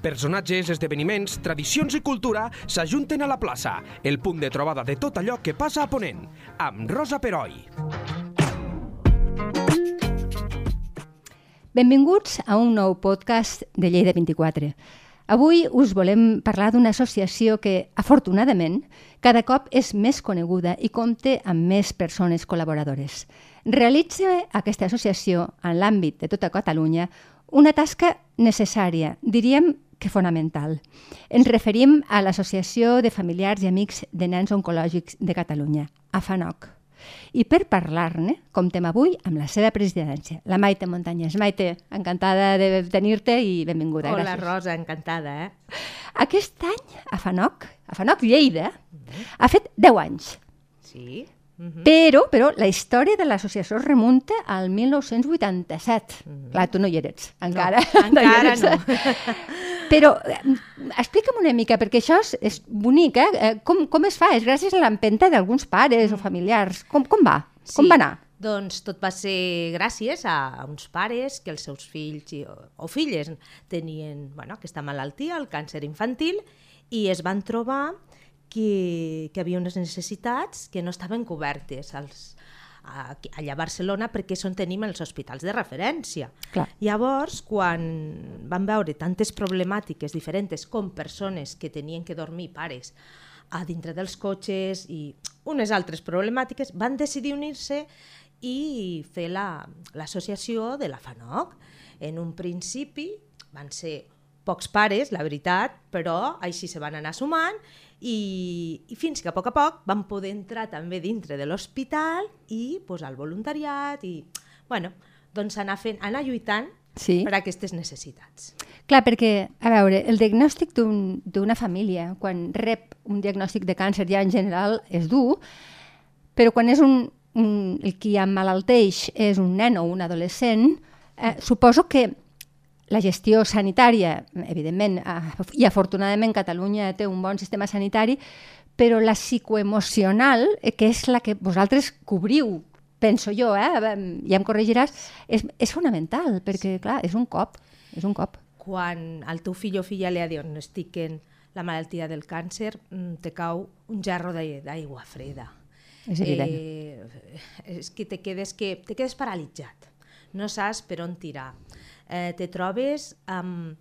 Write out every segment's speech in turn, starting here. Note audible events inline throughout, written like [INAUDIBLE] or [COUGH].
Personatges, esdeveniments, tradicions i cultura s'ajunten a la plaça, el punt de trobada de tot allò que passa a Ponent, amb Rosa Peroi. Benvinguts a un nou podcast de Lleida 24. Avui us volem parlar d'una associació que, afortunadament, cada cop és més coneguda i compta amb més persones col·laboradores. Realitza aquesta associació, en l'àmbit de tota Catalunya, una tasca necessària, diríem que fonamental. Ens referim a l'Associació de Familiars i Amics de Nens Oncològics de Catalunya, AFANOC. I per parlar-ne, comptem avui amb la seva presidència, la Maite Muntanyes. Maite, encantada de tenir-te i benvinguda. Hola, gràcies. Rosa, encantada, eh? Aquest any, a FANOC, a FANOC Lleida, ha fet 10 anys. Sí. Mhm. Però, però la història de l'associació es remunta al 1987. Clar, tu no hi eres, encara. No, encara [LAUGHS] no. [LAUGHS] Però eh, explica'm una mica, perquè això és, és bonic, eh? Eh, Com, com es fa? És gràcies a l'empenta d'alguns pares o familiars. Com, com va? Com va anar? Doncs tot va ser gràcies a, uns pares que els seus fills i, o, o filles tenien bueno, aquesta malaltia, el càncer infantil, i es van trobar que, que hi havia unes necessitats que no estaven cobertes als, a, allà a Barcelona perquè són tenim els hospitals de referència. Clar. Llavors, quan van veure tantes problemàtiques diferents com persones que tenien que dormir pares a dintre dels cotxes i unes altres problemàtiques, van decidir unir-se i fer la- l'associació de la FANOC. En un principi van ser pocs pares, la veritat, però així se van anar sumant i, i fins que a poc a poc van poder entrar també dintre de l'hospital i posar el voluntariat i, bueno, doncs anar, fent, anar lluitant Sí. per a aquestes necessitats. Clar, perquè, a veure, el diagnòstic d'un- d'una família, quan rep un diagnòstic de càncer ja en general és dur, però quan és un, un, el qui emmalalteix és un nen o un adolescent, eh, suposo que la gestió sanitària, evidentment, eh, i afortunadament Catalunya té un bon sistema sanitari, però la psicoemocional, eh, que és la que vosaltres cobriu, penso jo, eh, ja em corregiràs, és, és fonamental, perquè, clar, és un cop, és un cop. Quan al teu fill o filla li diagnostiquen la malaltia del càncer, mm, te cau un jarro d'aigua freda. És evident. Eh, és que te quedes, que te quedes paralitzat. No saps per on tirar. Eh, te trobes amb,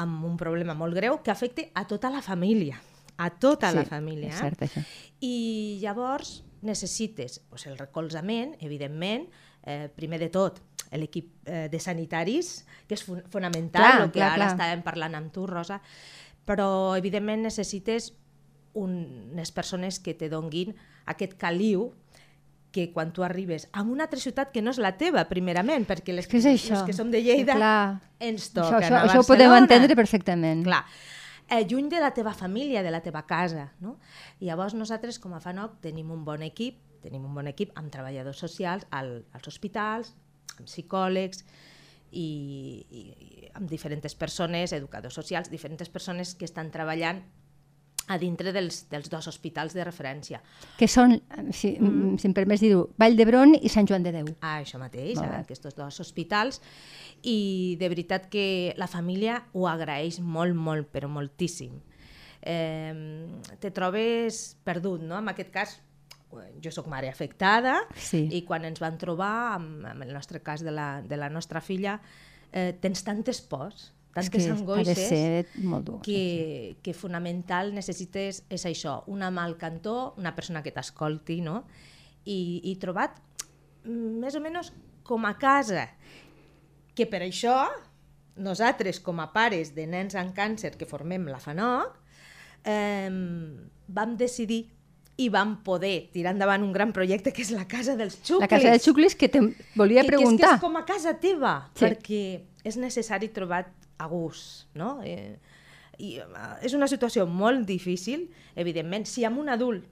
amb un problema molt greu que afecta a tota la família. A tota la Sí, família. és cert, això. I llavors necessites pues, el recolzament, evidentment, eh, primer de tot, l'equip eh, de sanitaris, que és fon fonamental, Clar, el que clar, ara clar. estàvem parlant amb tu, Rosa, però evidentment necessites un, unes persones que te donguin aquest caliu que quan tu arribes a una altra ciutat que no és la teva, primerament, perquè les, que és això. les que som de Lleida Clar. ens Això, toquen això, a això ho podem entendre perfectament. Clar, eh, lluny de la teva família, de la teva casa. No? I llavors nosaltres, com a FANOC, tenim un bon equip, tenim un bon equip amb treballadors socials al, als hospitals, amb psicòlegs i, i, i amb diferents persones, educadors socials, diferents persones que estan treballant a dintre dels, dels dos hospitals de referència. Que són, si, mm. si em permets dir-ho, Vall d'Hebron i Sant Joan de Déu. a això mateix, a aquests dos hospitals, i de veritat que la família ho agraeix molt, molt, però moltíssim. Eh, te trobes perdut, no? En aquest cas, eh, jo sóc mare afectada, Sí. i quan ens van trobar, amb, amb el nostre cas de la, de la nostra filla, eh, tens tantes pors, tantes que angoixes, molt dur. que, que fonamental necessites és això, una mà al cantó, una persona que t'escolti, no? I, i trobat mm, més o menys com a casa, que per això nosaltres com a pares de nens amb càncer que formem la FANOC eh, vam decidir i vam poder tirar endavant un gran projecte que és la Casa dels Xuclis. La casa de xuclis que te volia que, preguntar. Que és, que és com a casa teva, Sí. perquè és necessari trobar a gust, no? Eh, i, eh, és una situació molt difícil, evidentment, si amb un adult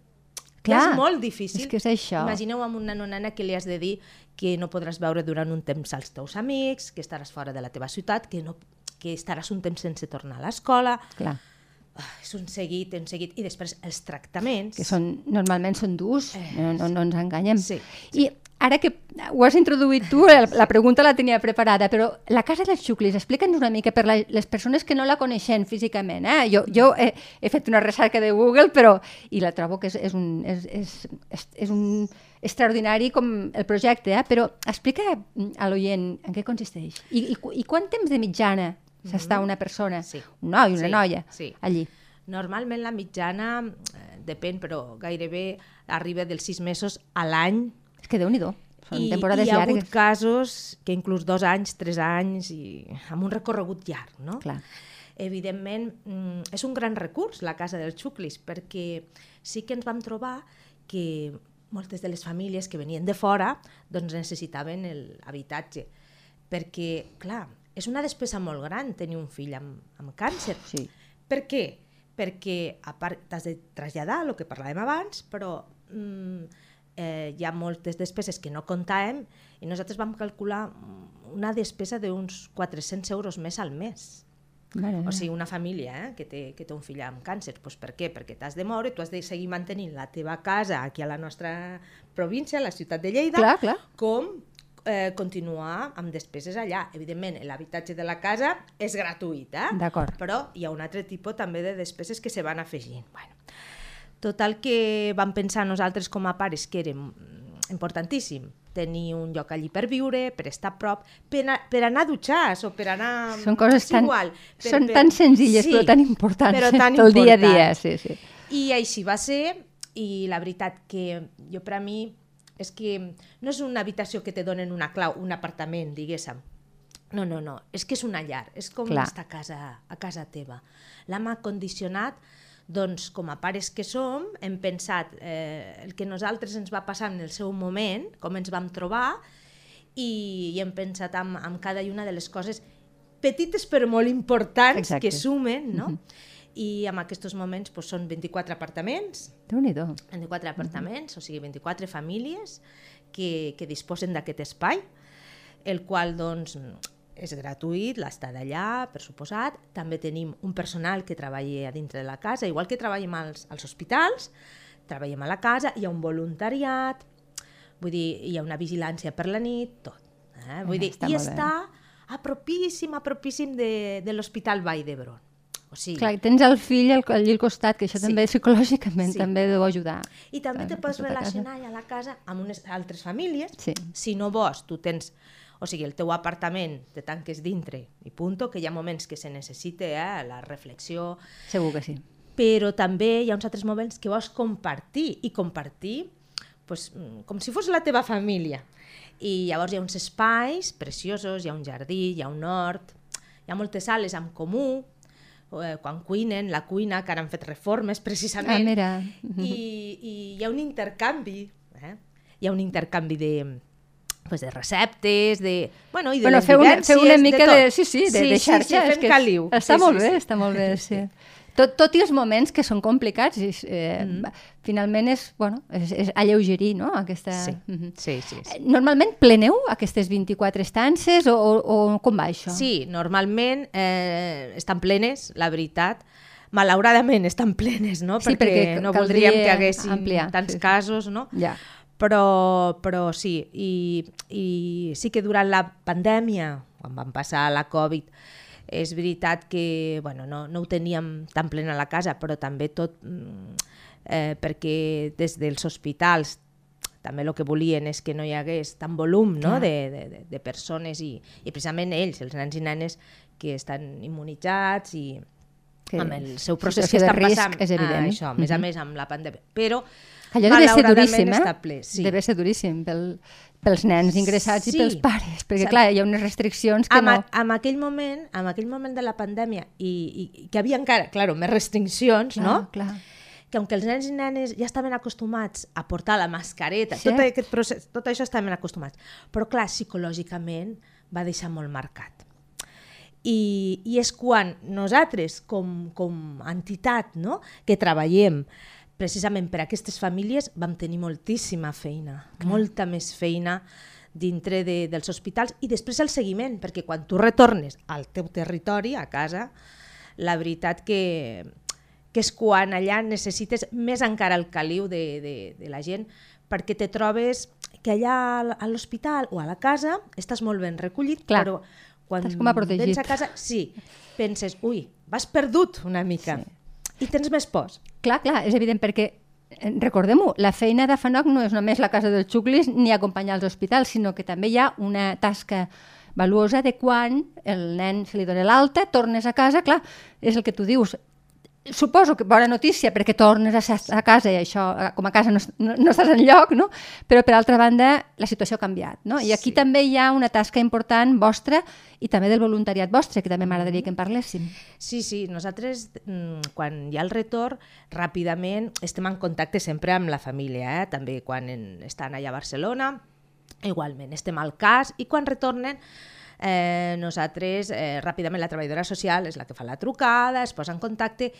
Clar, és molt difícil. és que és això. Imagineu amb un nen o nena que li has de dir que no podràs veure durant un temps els teus amics, que estaràs fora de la teva ciutat, que, no, que estaràs un temps sense tornar a l'escola. Clar, Ah, és un seguit, un seguit. I després els tractaments. que són, normalment són durs, Eh, no, no, no ens enganyem. Sí, I ara que ho has introduït tu, la, pregunta la tenia preparada, però la Casa dels Xuclis, explica'ns una mica per la, les persones que no la coneixen físicament. Eh? Jo, jo he, he fet una recerca de Google però i la trobo que és, és, un, és, és, és, és un extraordinari com el projecte, eh? però explica a l'oient en què consisteix i, i, i quant temps de mitjana s'està una persona, Sí. un noi, una Sí, noia, sí. allí. Normalment la mitjana, eh, depèn, però gairebé arriba dels sis mesos a l'any. És que déu-n'hi-do, són I, temporades hi ha llargues. hagut casos que inclús dos anys, tres anys, i amb un recorregut llarg, no? Clar. Evidentment, mm, és un gran recurs la Casa dels Xuclis, perquè sí que ens vam trobar que moltes de les famílies que venien de fora doncs necessitaven l'habitatge. Perquè, clar, és una despesa molt gran tenir un fill amb, amb càncer. Sí. Per què? Perquè a part t'has de traslladar, el que parlàvem abans, però mm, eh, hi ha moltes despeses que no comptàvem i nosaltres vam calcular una despesa d'uns 400 euros més al mes. Mare O meva. sigui, una família eh, que, té, que té un fill amb càncer. Pues per què? Perquè t'has de moure, tu has de seguir mantenint la teva casa aquí a la nostra província, a la ciutat de Lleida, Clar, clar. com eh, continuar amb despeses allà. Evidentment, l'habitatge de la casa és gratuït, eh? Però hi ha un altre tipus també de despeses que se van afegint. Bueno, total que vam pensar nosaltres com a pares que era importantíssim tenir un lloc allí per viure, per estar a prop, per, a, per anar a dutxar o per anar... Són coses tan, igual, per- són per- tan senzilles Sí, però tan importants però [LAUGHS] tan pel dia a dia. Sí, sí. I així va ser, i la veritat que jo per a mi és que no és una habitació que te donen una clau, un apartament, diguéssim. No, no, no, és que és una llar, és com Clar. estar a casa, a casa teva. L'hem acondicionat, doncs, com a pares que som, hem pensat eh, el que nosaltres ens va passar en el seu moment, com ens vam trobar, i, i hem pensat en, en cada una de les coses petites però molt importants Exacte. que sumen, no? I en aquests moments doncs, són 24 apartaments, Déu-n'hi-do. 24 apartaments, o sigui, 24 famílies que, que disposen d'aquest espai, el qual doncs, és gratuït, l'estada allà, per suposat. També tenim un personal que treballa a dintre de la casa, igual que treballem als, als hospitals, treballem a la casa, hi ha un voluntariat, vull dir, hi ha una vigilància per la nit, tot. Eh? Vull dir, està i està a propíssim, a propíssim de, de l'Hospital Vall d'Hebron. O sigui, Clar, i tens el fill al, allí al costat, que això Sí. també [LAUGHS] psicològicament Sí. també deu ajudar. I també te pots tota relacionar a la casa amb unes altres famílies. Sí. Si no vols, tu tens... O sigui, el teu apartament te tanques dintre i punto, que hi ha moments que se necessita eh, la reflexió, Segur que sí. però també hi ha uns altres moments que vols compartir i compartir pues, mm, com si fos la teva família. I llavors hi ha uns espais preciosos, hi ha un jardí, hi ha un hort, hi ha moltes sales en comú, eh, quan cuinen, la cuina, que ara han fet reformes precisament, Ah, mira. i, i hi ha un intercanvi, eh? hi ha un intercanvi de, pues, de receptes, de... Bueno, i de Bueno, les fer una, fer una mica de, tot. sí, sí, de, de xarxa. Sí, sí, és fem que caliu. Està sí, molt sí, bé, sí. està molt bé, [LAUGHS] sí. Tot, tot i els moments que són complicats, eh, Mm. finalment és, bueno, és, és alleugerir no? aquesta... Sí, Mhm. sí, sí, sí. Eh, Normalment pleneu aquestes 24 estances o, o, o com va això? Sí, normalment eh, estan plenes, la veritat. Malauradament estan plenes, no? Sí, perquè, perquè no voldríem que haguessin ampliar, tants sí, sí. casos, no? Ja. Però, però sí, i, i sí que durant la pandèmia, quan vam passar la Covid, és veritat que bueno, no, no ho teníem tan plena a la casa, però també tot mm, eh, perquè des dels hospitals també el que volien és que no hi hagués tant volum no? De, de, de, persones i, i precisament ells, els nens i nenes que estan immunitzats i Que amb el seu procés que estan passant és evident. Ah, això, a més a més amb la pandèmia. Però Allò deve ser duríssim, eh? ple. Sí. Deve ser duríssim pel, pels nens ingressats Sí. i pels pares, perquè clar, hi ha unes restriccions que en, no... en aquell moment, en aquell moment de la pandèmia i, i, que havia encara, claro, més restriccions, Clar, no? clar. que aunque els nens i nenes ja estaven acostumats a portar la mascareta, Sí. tot aquest procés, tot això estaven acostumats, però clar, psicològicament va deixar molt marcat. I, i és quan nosaltres, com, com entitat no? que treballem precisament per a aquestes famílies, vam tenir moltíssima feina, molta més feina dintre de, dels hospitals i després el seguiment, perquè quan tu retornes al teu territori, a casa, la veritat que, que és quan allà necessites més encara el caliu de, de, de la gent perquè te trobes que allà a l'hospital o a la casa estàs molt ben recollit, Clar. però quan Estàs com a protegit. vens a casa, sí, penses, ui, vas perdut una mica. Sí. I tens més pors. Clar, clar, és evident perquè eh, recordem-ho, la feina de FANOC no és només la casa dels xuclis ni acompanyar als hospitals, sinó que també hi ha una tasca valuosa de quan el nen se li dona l'alta, tornes a casa, clar, és el que tu dius, suposo que bona notícia perquè tornes a, a casa i això, eh, com a casa no, no, no estàs en lloc, no? però per altra banda la situació ha canviat. No? I aquí Sí. també hi ha una tasca important vostra i també del voluntariat vostre, que també m'agradaria que en parléssim. Sí, sí, nosaltres mm, quan hi ha el retorn, ràpidament estem en contacte sempre amb la família, eh? també quan en, estan allà a Barcelona, igualment estem al cas i quan retornen eh, nosaltres, eh, ràpidament la treballadora social és la que fa la trucada, es posa en contacte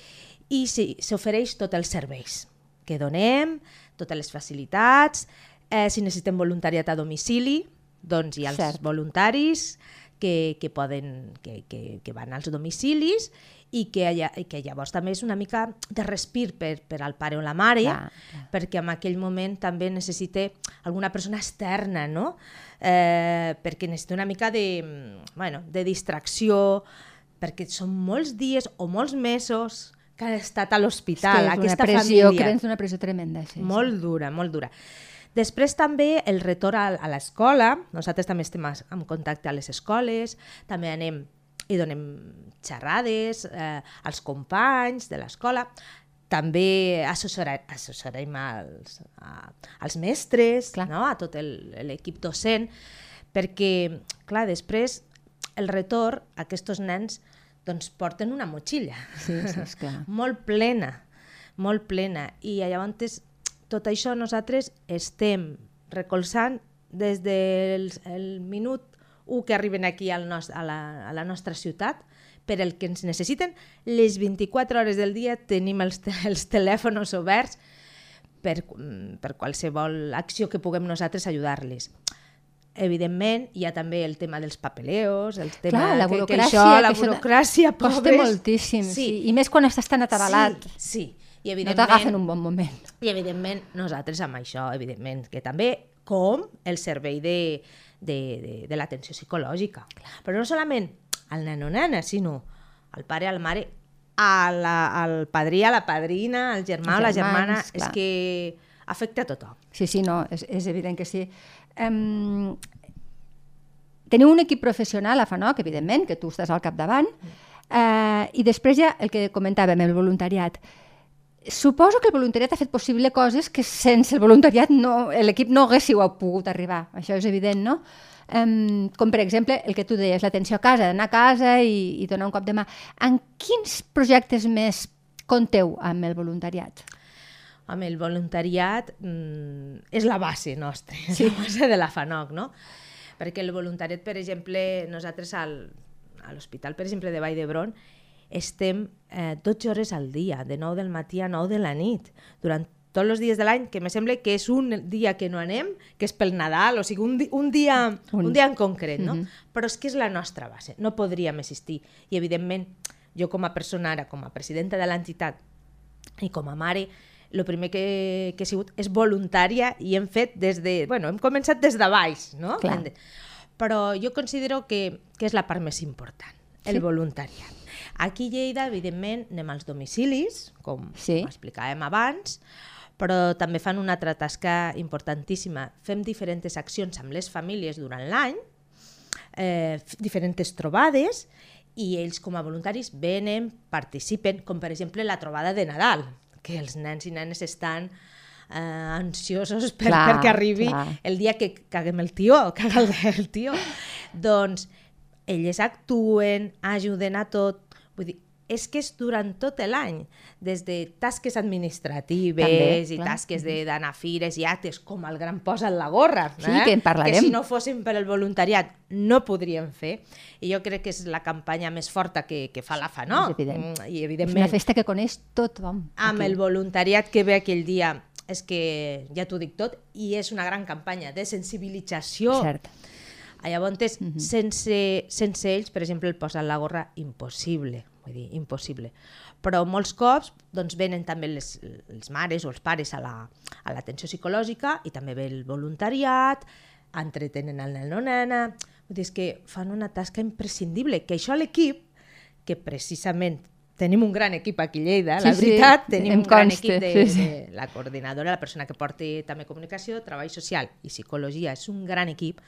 i sí, s'ofereix tots els serveis que donem, totes les facilitats, eh, si necessitem voluntariat a domicili, doncs hi ha els Cert. voluntaris que, que, poden, que, que, que van als domicilis i que, allà, i que llavors també és una mica de respir per, per al pare o la mare, Clar, clar. perquè en aquell moment també necessita alguna persona externa, no? Eh, perquè necessita una mica de, bueno, de distracció, perquè són molts dies o molts mesos que ha estat a l'hospital, és que aquesta pressió, família. creus una pressió tremenda. Sí, Molt dura, molt dura. Després també el retorn a, a l'escola, nosaltres també estem en contacte a les escoles, també anem i donem xerrades eh, als companys de l'escola, també assessora, assessorem als, a, als mestres, Clar. no? a tot el- l'equip docent, perquè, clar, després el retorn, aquests nens doncs, porten una motxilla Sí, sí, esclar. [LAUGHS] molt plena, molt plena. I llavors tot això nosaltres estem recolzant des del el minut 1 que arriben aquí al nos, a, la, a la nostra ciutat per el que ens necessiten. Les 24 hores del dia tenim els, te els telèfons oberts per, per qualsevol acció que puguem nosaltres ajudar-les. Evidentment, hi ha també el tema dels papeleos, el tema Clar, la que, que burocràcia, això, la que burocràcia, Costa pobres. moltíssim, sí. I més quan estàs tan atabalat. Sí, sí. I no evidentment, t'agafen un bon moment. I evidentment nosaltres amb això, evidentment, que també com el servei de, de, de, de l'atenció psicològica. Però no solament al nen o nena, sinó al pare, al mare, a la, al padrí, a la padrina, al germà o la germana, germans, és clar. que afecta a tothom. Sí, sí, no, és, és evident que sí. Um, teniu un equip professional a FANOC, evidentment, que tu estàs al capdavant, uh, i després ja el que comentàvem, el voluntariat. Suposo que el voluntariat ha fet possible coses que sense el voluntariat no, l'equip no haguéssiu pogut arribar, això és evident, no? Um, com per exemple el que tu deies, l'atenció a casa, d'anar a casa i, i donar un cop de mà. En quins projectes més compteu amb el voluntariat? amb el voluntariat mm, és la base nostra, és la base de la FANOC, no? Perquè el voluntariat, per exemple, nosaltres al, a l'hospital, per exemple, de Vall d'Hebron, estem eh, 12 hores al dia, de 9 del matí a 9 de la nit, durant tots els dies de l'any, que me sembla que és un dia que no anem, que és pel Nadal, o sigui, un, di un, dia, Un- un dia en concret, no? Mhm. Però és que és la nostra base, no podríem existir. I, evidentment, jo com a persona ara, com a presidenta de l'entitat i com a mare, el primer que, que he sigut és voluntària i hem fet des de... Bueno, hem començat des de baix, no? Clar. Però jo considero que, que és la part més important, el Sí. voluntariat. Aquí a Lleida, evidentment, anem als domicilis, com Sí. explicàvem abans, però també fan una altra tasca importantíssima. Fem diferents accions amb les famílies durant l'any, eh, diferents trobades i ells com a voluntaris venen, participen, com per exemple la trobada de Nadal, que els nens i nenes estan eh, ansiosos per, Clar, perquè arribi clar. el dia que caguem el tió, [LAUGHS] caga el, el tió. doncs elles actuen, ajuden a tot, vull dir, és que és durant tot l'any, des de tasques administratives També, i clar. tasques de- d'anar a fires i actes, com el gran posa en la gorra, Sí, eh? que en parlarem. que si no fossin per el voluntariat no podríem fer, i jo crec que és la campanya més forta que, que fa la FANOC. És evident. Mm, I És una evidentment, festa que coneix tothom. amb aquí. el voluntariat que ve aquell dia, és que ja t'ho dic tot, i és una gran campanya de sensibilització Cert. Llavors, mm -hmm. sense, sense ells, per exemple, el posar la gorra, impossible, vull dir, impossible. Però molts cops doncs, venen també les, les mares o els pares a l'atenció la, a psicològica i també ve el voluntariat, entretenen el nen o nena... Vull dir, és que fan una tasca imprescindible, que això l'equip, que precisament tenim un gran equip aquí a Lleida, sí, la veritat, sí, tenim un gran conste, equip de, sí, sí. de la coordinadora, la persona que porta també comunicació, treball social i psicologia, és un gran equip,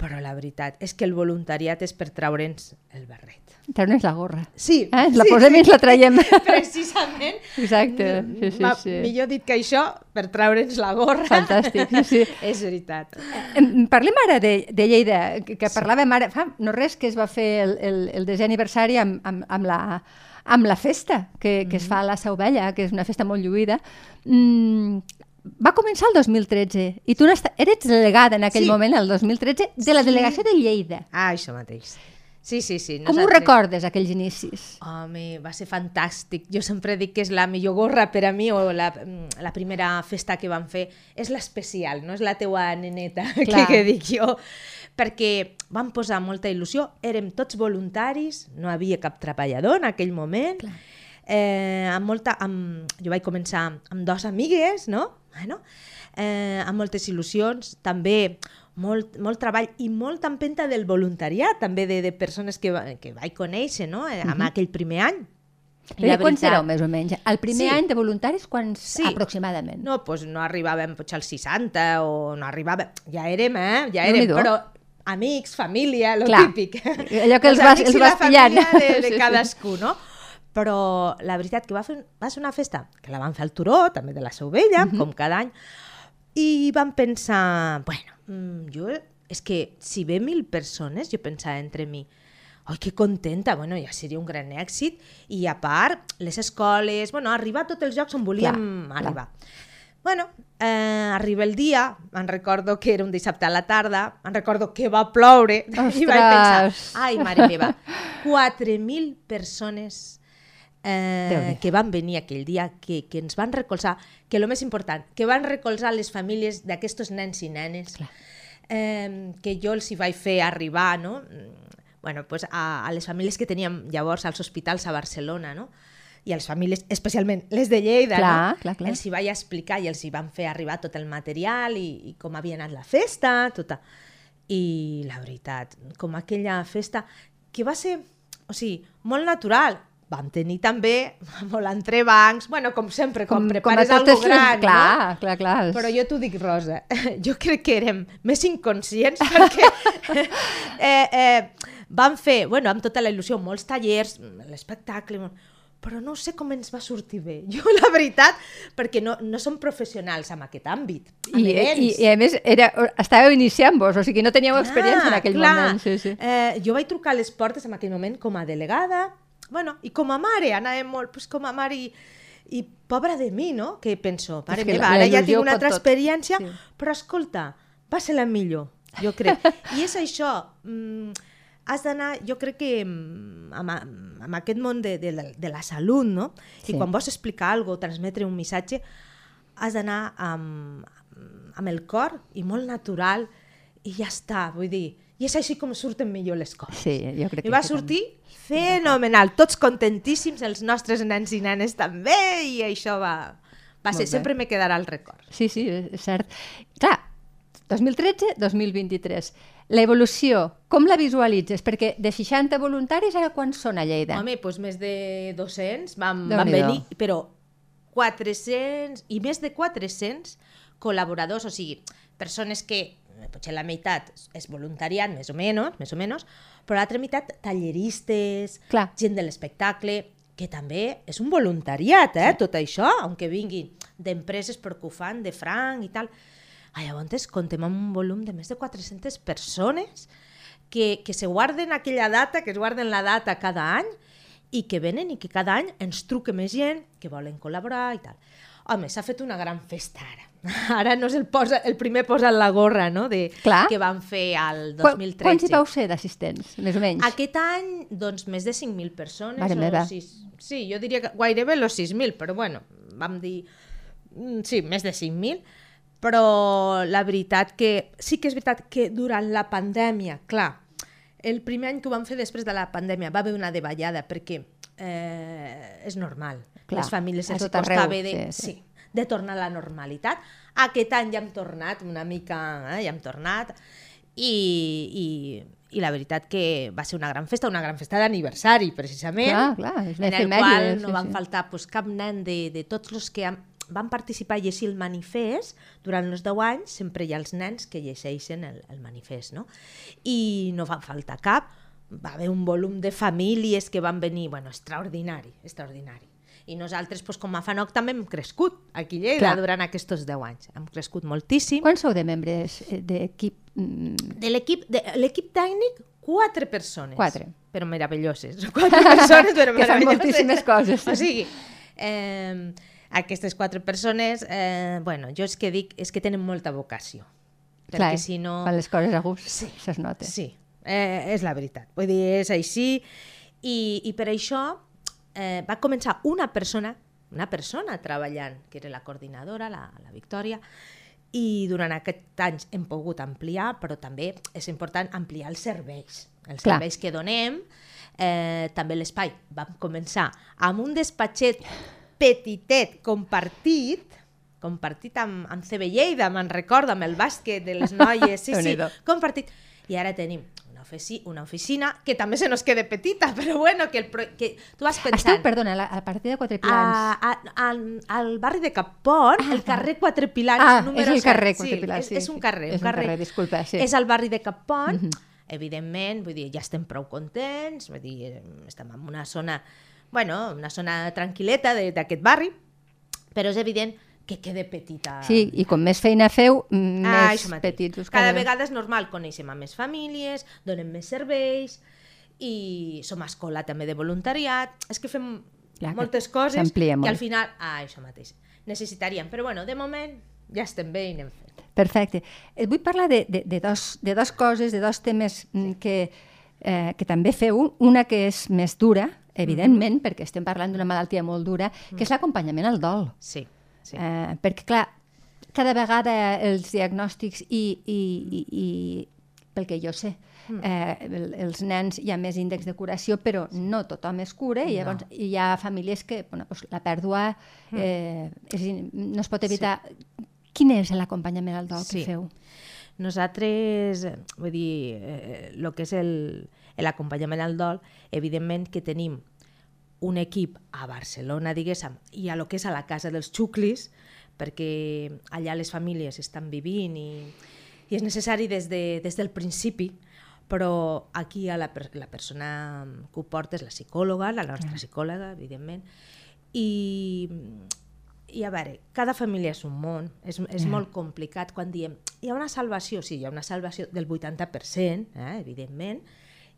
però la veritat és que el voluntariat és per traure'ns el barret. Traure'ns la gorra. Sí. Eh? La sí, posem sí. i la traiem. [LAUGHS] Precisament. Exacte. Sí, sí, sí. Millor dit que això, per traure'ns la gorra. Fantàstic, sí, sí. [LAUGHS] és veritat. Parlem ara de, de Lleida, que, que parlàvem ara, fa no res que es va fer el, el, el desè aniversari amb, amb, amb la amb la festa que, que es fa a la Sauvella, que és una festa molt lluïda, mm, va començar el 2013 i tu eres delegada en aquell sí. moment, el 2013, de la delegació de Lleida. Ah, això mateix. Sí, sí, sí. Com ho recordes, aquells inicis? Home, va ser fantàstic. Jo sempre dic que és la millor gorra per a mi, o la, mm, la primera festa que vam fer. És l'especial, no és la teua neneta, [LAUGHS] que, que dic jo. Perquè vam posar molta il·lusió, érem tots voluntaris, no havia cap treballador en aquell moment. Clar. Eh, amb molta, amb, jo vaig començar amb dos amigues, no? Bueno, eh, amb moltes il·lusions, també molt, molt treball i molta empenta del voluntariat, també de, de persones que, que vaig conèixer no? eh, amb uh -huh. aquell primer any. I Però quants éreu, més o menys? El primer sí. any de voluntaris, quants sí. aproximadament? No, doncs no arribàvem potser als 60 o no arribàvem... Ja érem, eh? Ja érem, però amics, família, lo Clar. típic. Allò que [LAUGHS] els, els vas, els vas pillant. de, de [LAUGHS] cadascú, no? Però la veritat que va, fer, va ser una festa que la van fer al Turó, també de la Seu Vella, uh -huh. com cada any, i vam pensar, bueno, mm, jo, és que si ve mil persones, jo pensava entre mi, oi, que contenta, bueno, ja seria un gran èxit, i a part, les escoles, bueno, arribar a tots els llocs on volíem clar, arribar. Clar. Bueno, eh, arriba el dia, me'n recordo que era un dissabte a la tarda, me'n recordo que va ploure, Ostres. [LAUGHS] i vaig pensar, ai, mare meva, 4.000 persones eh, que van venir aquell dia, que, que ens van recolzar, que el més important, que van recolzar les famílies d'aquests nens i nenes, eh, que jo els hi vaig fer arribar, no? bueno, pues a, a les famílies que teníem llavors als hospitals a Barcelona, no? i a les famílies, especialment les de Lleida, clar, no? clar, clar. els hi vaig explicar i els hi van fer arribar tot el material i, i com havia anat la festa, tota. I la veritat, com aquella festa que va ser, o sigui, molt natural, vam tenir també [LAUGHS] molt entrebancs, bueno, com sempre, com, com prepares com alguna gran, clar, no? Clar, clar, clar. Però jo t'ho dic, Rosa, [LAUGHS] jo crec que érem més inconscients perquè [LAUGHS] eh, eh, vam fer, bueno, amb tota la il·lusió, molts tallers, l'espectacle, però no sé com ens va sortir bé. Jo, la veritat, perquè no, no som professionals en aquest àmbit. I, i, I a més, era, estàveu iniciant-vos, o sigui, no teníeu clar, experiència en aquell clar. moment. Sí, sí. Eh, jo vaig trucar a les portes en aquell moment com a delegada, bueno, i com a mare, anàvem molt, pues, com a mare i, i pobra de mi, no? Que penso, pare meva, ara ja tinc una altra experiència, sí. però escolta, va ser la millor, jo crec. [LAUGHS] I és això, mm, has d'anar, jo crec que mm, amb, amb aquest món de, de, de la salut, no? Sí. I quan vols explicar alguna cosa, transmetre un missatge, has d'anar amb, amb el cor i molt natural i ja està, vull dir, i és així com surten millor les coses. Sí, jo crec I va sortir fenomenal, tots contentíssims, els nostres nens i nenes també, i això va, va ser, sempre me quedarà el record. Sí, sí, és cert. Clar, 2013-2023. L'evolució, com la visualitzes? Perquè de 60 voluntaris ara quants són a Lleida? Home, doncs més de 200 van, van venir, però 400 i més de 400 col·laboradors, o sigui, persones que potser la meitat és voluntariat, més o menys, més o menys, però l'altra meitat talleristes, Clar. gent de l'espectacle, que també és un voluntariat, eh, tot això, aunque vinguin d'empreses per que ho fan, de franc i tal. Ah, llavors comptem amb un volum de més de 400 persones que, que se guarden aquella data, que es guarden la data cada any i que venen i que cada any ens truque més gent que volen col·laborar i tal. Home, s'ha fet una gran festa ara. [LAUGHS] Ara no és el, posa, el primer posa la gorra, no?, de, Clar. que van fer al 2013. Quants hi vau ser d'assistents, més o menys? Aquest any, doncs, més de 5.000 persones. Mare meva. 6, sí, jo diria que gairebé los 6.000, però bueno, vam dir... Mm, sí, més de 5.000. Però la veritat que... Sí que és veritat que durant la pandèmia, clar, el primer any que ho vam fer després de la pandèmia va haver una davallada perquè eh, és normal. Clar, Les famílies els arreu, costava de, sí, sí. sí, de tornar a la normalitat. Aquest any ja hem tornat una mica, eh, ja hem tornat i, i, i la veritat que va ser una gran festa, una gran festa d'aniversari, precisament, Clar, clar, és en el qual no sí, van sí. faltar pues, cap nen de, de tots els que han, van participar a llegir el manifest, durant els 10 anys sempre hi ha els nens que llegeixen el, el manifest, no? I no van faltar cap, va haver un volum de famílies que van venir, bueno, extraordinari, extraordinari. I nosaltres, pues, com a FANOC, també hem crescut aquí a Lleida Clar. durant aquests 10 anys. Hem crescut moltíssim. Quants sou de membres eh, d'equip? Mm, De l'equip de l'equip tècnic, quatre persones. Quatre. Però meravelloses. [LAUGHS] Quatre persones, però [LAUGHS] Que fan meravelloses. moltíssimes coses. O sigui, eh, aquestes quatre persones, eh, bueno, jo és que dic, és que tenen molta vocació. clar, Perquè si no... fan les coses a gust, Sí. se's nota. Sí, eh, és la veritat. Vull dir, és així. I, i per això eh, va començar una persona, una persona treballant, que era la coordinadora, la, la Victòria, i durant aquest anys hem pogut ampliar, però també és important ampliar els serveis. Els Clar. serveis que donem, eh, també l'espai. Vam començar amb un despatxet petitet, compartit, compartit amb, amb CB Lleida, me'n recordo, amb el bàsquet de les noies, sí, [LAUGHS] sí, compartit. I ara tenim ofici una oficina que també se nos quede petita, [LAUGHS] però bueno, que, el pro que tu vas Esteu, pensant... perdona, a, la, a partir de quatre pilans. A, a, al, al barri de Capont, el carrer Quatre Pilars, Ah, número és el carrer Quatre sí, Pilars, És, sí, és un sí. carrer, És un carrer, disculpa, sí. És al barri de Capont, evidentment, vull dir, ja estem prou contents, vull dir, estem en una zona, bueno, una zona tranquil·leta de- d'aquest barri, però és evident que quede petita. Sí, i com més feina feu, mm, Ah, més mateix. petits us Cada vegada és normal, coneixem a més famílies, donem més serveis i som escola també de voluntariat. És que fem Clar que moltes coses i molt. al final, ah, això mateix, necessitaríem. Però bueno, de moment ja estem bé i anem fent. Perfecte. Et vull parlar de, de, de, dos, de dos coses, de dos temes mm, que, eh, que també feu. Una que és més dura, evidentment, Mhm. perquè estem parlant d'una malaltia molt dura, que és l'acompanyament al dol. Sí, sí. Eh, perquè, clar, cada vegada els diagnòstics i, i, i, i pel que jo sé, Mm. eh, el, els nens hi ha més índex de curació, però no tothom es cura i llavors hi ha famílies que bueno, doncs la pèrdua Mm. eh, és, no es pot evitar. Quin és l'acompanyament al dol Sí. que feu? Nosaltres, eh, vull dir, eh, el que és el- l'acompanyament al dol, evidentment que tenim un equip a Barcelona, diguéssim, i a lo que és a la casa dels xuclis, perquè allà les famílies estan vivint i, i és necessari des, de, des del principi, però aquí a la, per, la persona que ho porta és la psicòloga, la nostra psicòloga, evidentment, i, i a veure, cada família és un món, és, és molt complicat quan diem hi ha una salvació, sí, hi ha una salvació del 80%, eh, evidentment,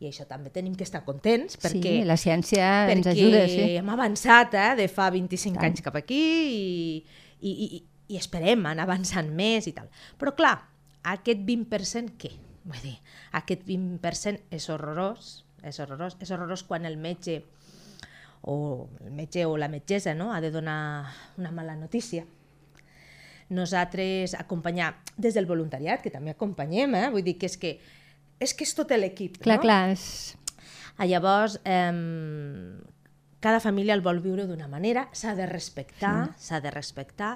i això també tenim que estar contents perquè, sí, la ciència ens perquè ajuda, sí. hem avançat eh, de fa 25 Tant. anys cap aquí i, i, i, i esperem anar avançant més i tal. Però clar, aquest 20% què? Vull dir, aquest 20% és horrorós, és horrorós, és horrorós quan el metge o el metge o la metgessa no? ha de donar una mala notícia. Nosaltres acompanyar des del voluntariat, que també acompanyem, eh? vull dir que és que és que és tot l'equip. Clar, no? clar, és... Ah, Llavors, eh, cada família el vol viure d'una manera, s'ha de respectar, s'ha de respectar,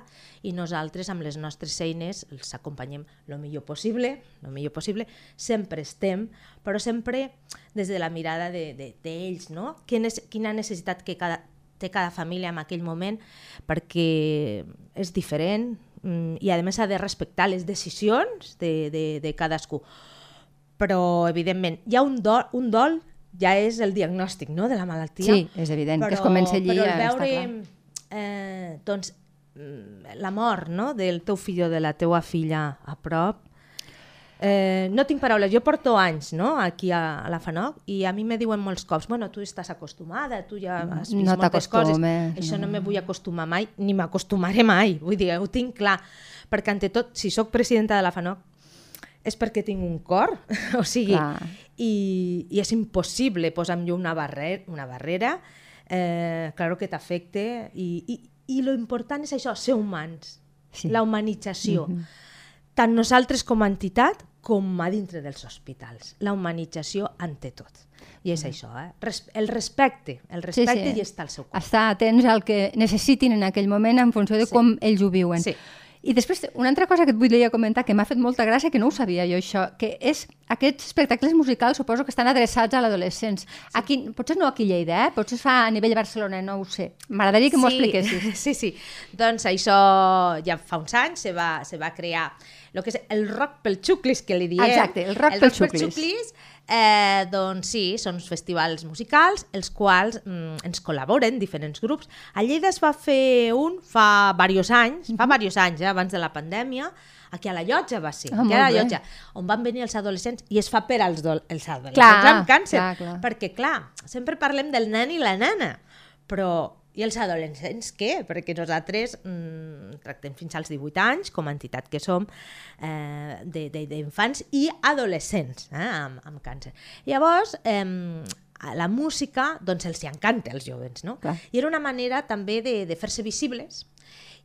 i nosaltres amb les nostres eines els acompanyem el millor possible, el millor possible, sempre estem, però sempre des de la mirada d'ells, de, d'ells, no? Quina, quina necessitat que cada, té cada família en aquell moment, perquè és diferent mm, i a més s'ha de respectar les decisions de, de, de cadascú però evidentment hi ha un dol, un dol ja és el diagnòstic no, de la malaltia. Sí, és evident, que es comença allí però el veure eh, doncs, mm, la mort no, del teu fill o de la teua filla a prop, eh, no tinc paraules, jo porto anys no, aquí a, a la FANOC i a mi me diuen molts cops, bueno, tu estàs acostumada, tu ja has vist No moltes coses, això no no. me vull acostumar mai, ni m'acostumaré mai, vull dir, ho tinc clar, perquè ante tot, si sóc presidenta de la FANOC, és perquè tinc un cor, [LAUGHS] o sigui, Clar. i, i és impossible posar amb una, barrera, una barrera, eh, claro que t'afecte, i, i, i lo important és això, ser humans. Sí. la humanització. Tant nosaltres com a entitat, com a dintre dels hospitals. La humanització ante tot. I és això, eh? Res el respecte. El respecte i estar al seu costat. Estar atents al que necessitin en aquell moment en funció de Sí. com ells ho viuen. Sí. I després, una altra cosa que et volia comentar, que m'ha fet molta gràcia, que no ho sabia jo això, que és aquests espectacles musicals suposo que estan adreçats a l'adolescents. Aquí, potser no aquí a Lleida, eh? potser es fa a nivell Barcelona, no ho sé. M'agradaria que m'ho expliquessis. [LAUGHS] Sí, sí. Doncs això ja fa uns anys se va, se va crear el que és el rock pel xuclis, que li diem. Exacte, el rock pel xuclis. xuclis eh, doncs sí, són uns festivals musicals els quals mm, ens col·laboren diferents grups. A Lleida es va fer un fa diversos anys, fa diversos anys, eh, abans de la pandèmia, aquí a la llotja va ser, Ah, aquí a la llotja, on van venir els adolescents, i es fa per als, do, els adolescents Clar, amb càncer, clar, clar. perquè clar, sempre parlem del nen i la nena, però i els adolescents què? Perquè nosaltres mm, tractem fins als 18 anys, com a entitat que som, eh, de- de- d'infants i adolescents eh, amb, amb càncer. Llavors, eh, a la música doncs els hi encanta als joves, no? Clar. I era una manera també de, de fer-se visibles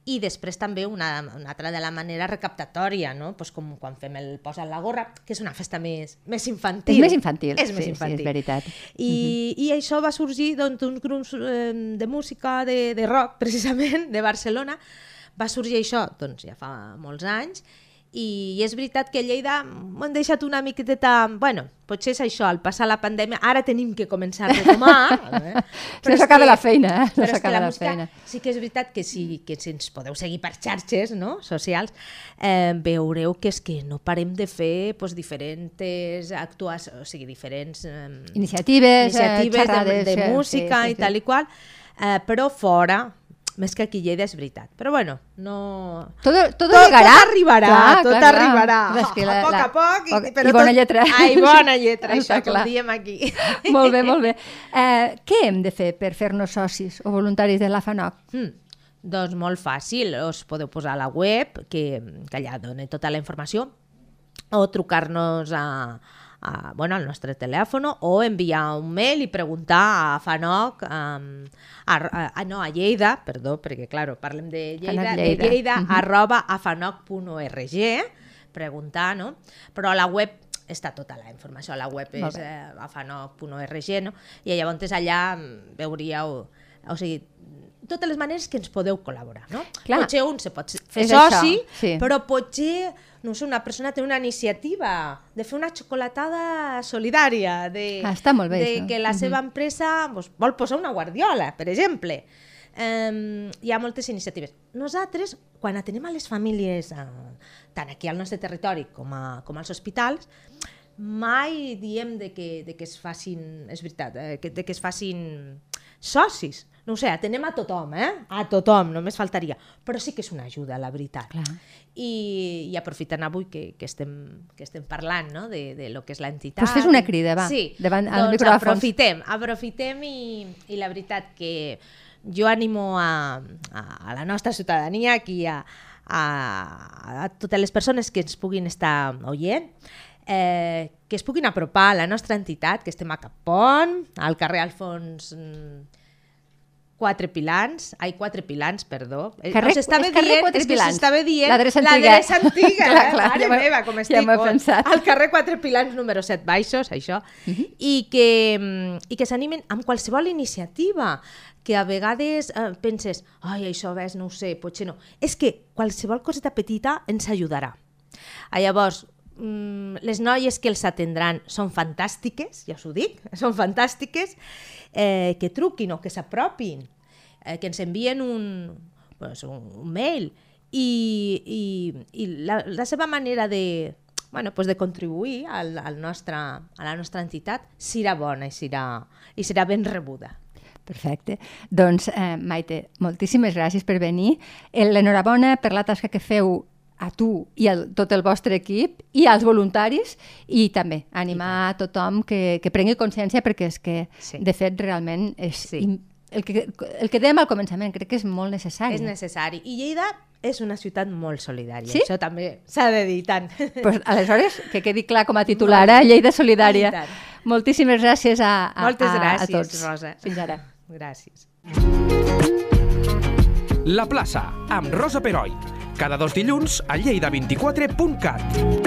i després també una, una altra de la manera recaptatòria, no? Pues com quan fem el Posa la gorra, que és una festa més, més infantil. És més infantil, És sí, més sí, infantil. és veritat. I, i això va sorgir doncs, d'uns grups eh, de música, de, de rock, [LAUGHS] precisament, de Barcelona. Va sorgir això doncs, ja fa molts anys i, és veritat que a Lleida m'ho han deixat una miqueta... Bueno, potser és això, al passar la pandèmia, ara tenim que començar a retomar. [LAUGHS] Eh? No és s'acaba que- la feina, eh? No Però és que la la música feina. sí que és veritat que si, que si ens podeu seguir per xarxes no? socials, eh, veureu que és que no parem de fer pues, diferents actuacions, o sigui, diferents eh, Iniciatives, eh, iniciatives de, xerrades, de eh, música sí, sí, i tal i qual, eh, però fora, més que aquí Lleida és veritat. Però bueno, no... Todo, todo Tot- llegarà. tot arribarà, tot arribarà. És que A poc a poc, i- poc- però I bona tot- lletra. Ai, bona [LAUGHS] lletra, això, com clar. diem aquí. [LAUGHS] molt bé, molt bé. Eh, què hem de fer per fer-nos socis o voluntaris de la FANOC? Mm. Doncs molt fàcil, us podeu posar a la web, que, que allà dona tota la informació, o trucar-nos a, a, bueno, al nostre telèfon o enviar un mail i preguntar a FANOC, um, a, a, a, no, a Lleida, perdó, perquè, claro, parlem de Lleida, FANOC de Lleida. Lleida, Mhm. arroba afanoc.org, preguntar, no? Però a la web està tota la informació, a la web és eh, afanoc.org, no? I llavors allà veuríeu, o sigui, totes les maneres que ens podeu col·laborar, no? Clar. Potser un se pot fer És soci, això, sí. però potser, no sé, una persona té una iniciativa de fer una xocolatada solidària, de, Ah, està molt bé, de això. que la seva empresa doncs, vol posar una guardiola, per exemple. Um, hi ha moltes iniciatives. Nosaltres, quan atenem a les famílies, eh, tant aquí al nostre territori com, a, com als hospitals, mai diem de que, de que es facin, és veritat, eh, que, de que es facin socis. No ho sé, atenem a tothom, eh? A tothom, només faltaria. Però sí que és una ajuda, la veritat. Clar. I, i aprofitant avui que, que, estem, que estem parlant no? de, de lo que és l'entitat. Pues fes una crida, va, Sí, davant- als doncs micròfons. aprofitem, aprofitem i, i la veritat que jo animo a, a, a la nostra ciutadania, aquí a, a, a totes les persones que ens puguin estar oient, eh, que es puguin apropar a la nostra entitat, que estem a Capont, al carrer Alfons mm, Quatre Pilans, ai, Quatre Pilans, perdó. Eh, Carrer- us estava és carrer dient, Quatre és Pilans. s'estava dient L'adreça antiga. l'adreça antiga, [LAUGHS] Clar, eh? clar, Mare ja m'he- meva, com ja estic. m'he oh, pensat. Al carrer Quatre Pilans, número 7 baixos, això, i que, mm, i que s'animen amb qualsevol iniciativa que a vegades eh, penses, ai, això ves, no ho sé, potser no. És que qualsevol coseta petita ens ajudarà. Ah, llavors, les noies que els atendran són fantàstiques, ja us ho dic, [LAUGHS] són fantàstiques, eh, que truquin o que s'apropin, eh, que ens envien un, pues, un, un mail i, i, i la, la seva manera de, bueno, pues de contribuir al, al nostre, a la nostra entitat serà bona i serà, i serà ben rebuda. Perfecte. Doncs, eh, Maite, moltíssimes gràcies per venir. Eh, L'enhorabona per la tasca que feu a tu i a tot el vostre equip i als voluntaris i també animar a tothom que, que prengui consciència perquè és que, Sí. de fet, realment és Sí. im- el, que, el que dèiem al començament, crec que és molt necessari. És necessari. I Lleida és una ciutat molt solidària. Sí? Això també s'ha de dir tant. [LAUGHS] pues, aleshores, que quedi clar com a titular, eh? Lleida Solidària. Moltíssimes gràcies a, a, Moltes a, gràcies, a tots. Rosa. Fins ara. [LAUGHS] Gràcies. La plaça, amb Rosa Peroi. Cada dos dilluns a lleida24.cat.